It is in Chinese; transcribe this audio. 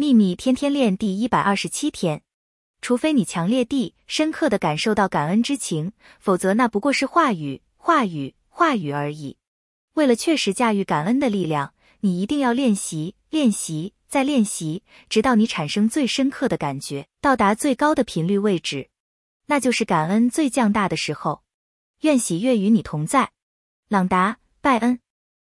秘密天天练第一百二十七天。除非你强烈地深刻地感受到感恩之情否则那不过是话语话语话语而已。为了确实驾驭感恩的力量你一定要练习练习再练习直到你产生最深刻的感觉到达最高的频率位置那就是感恩最降大的时候。愿喜悦与你同在。朗达拜恩。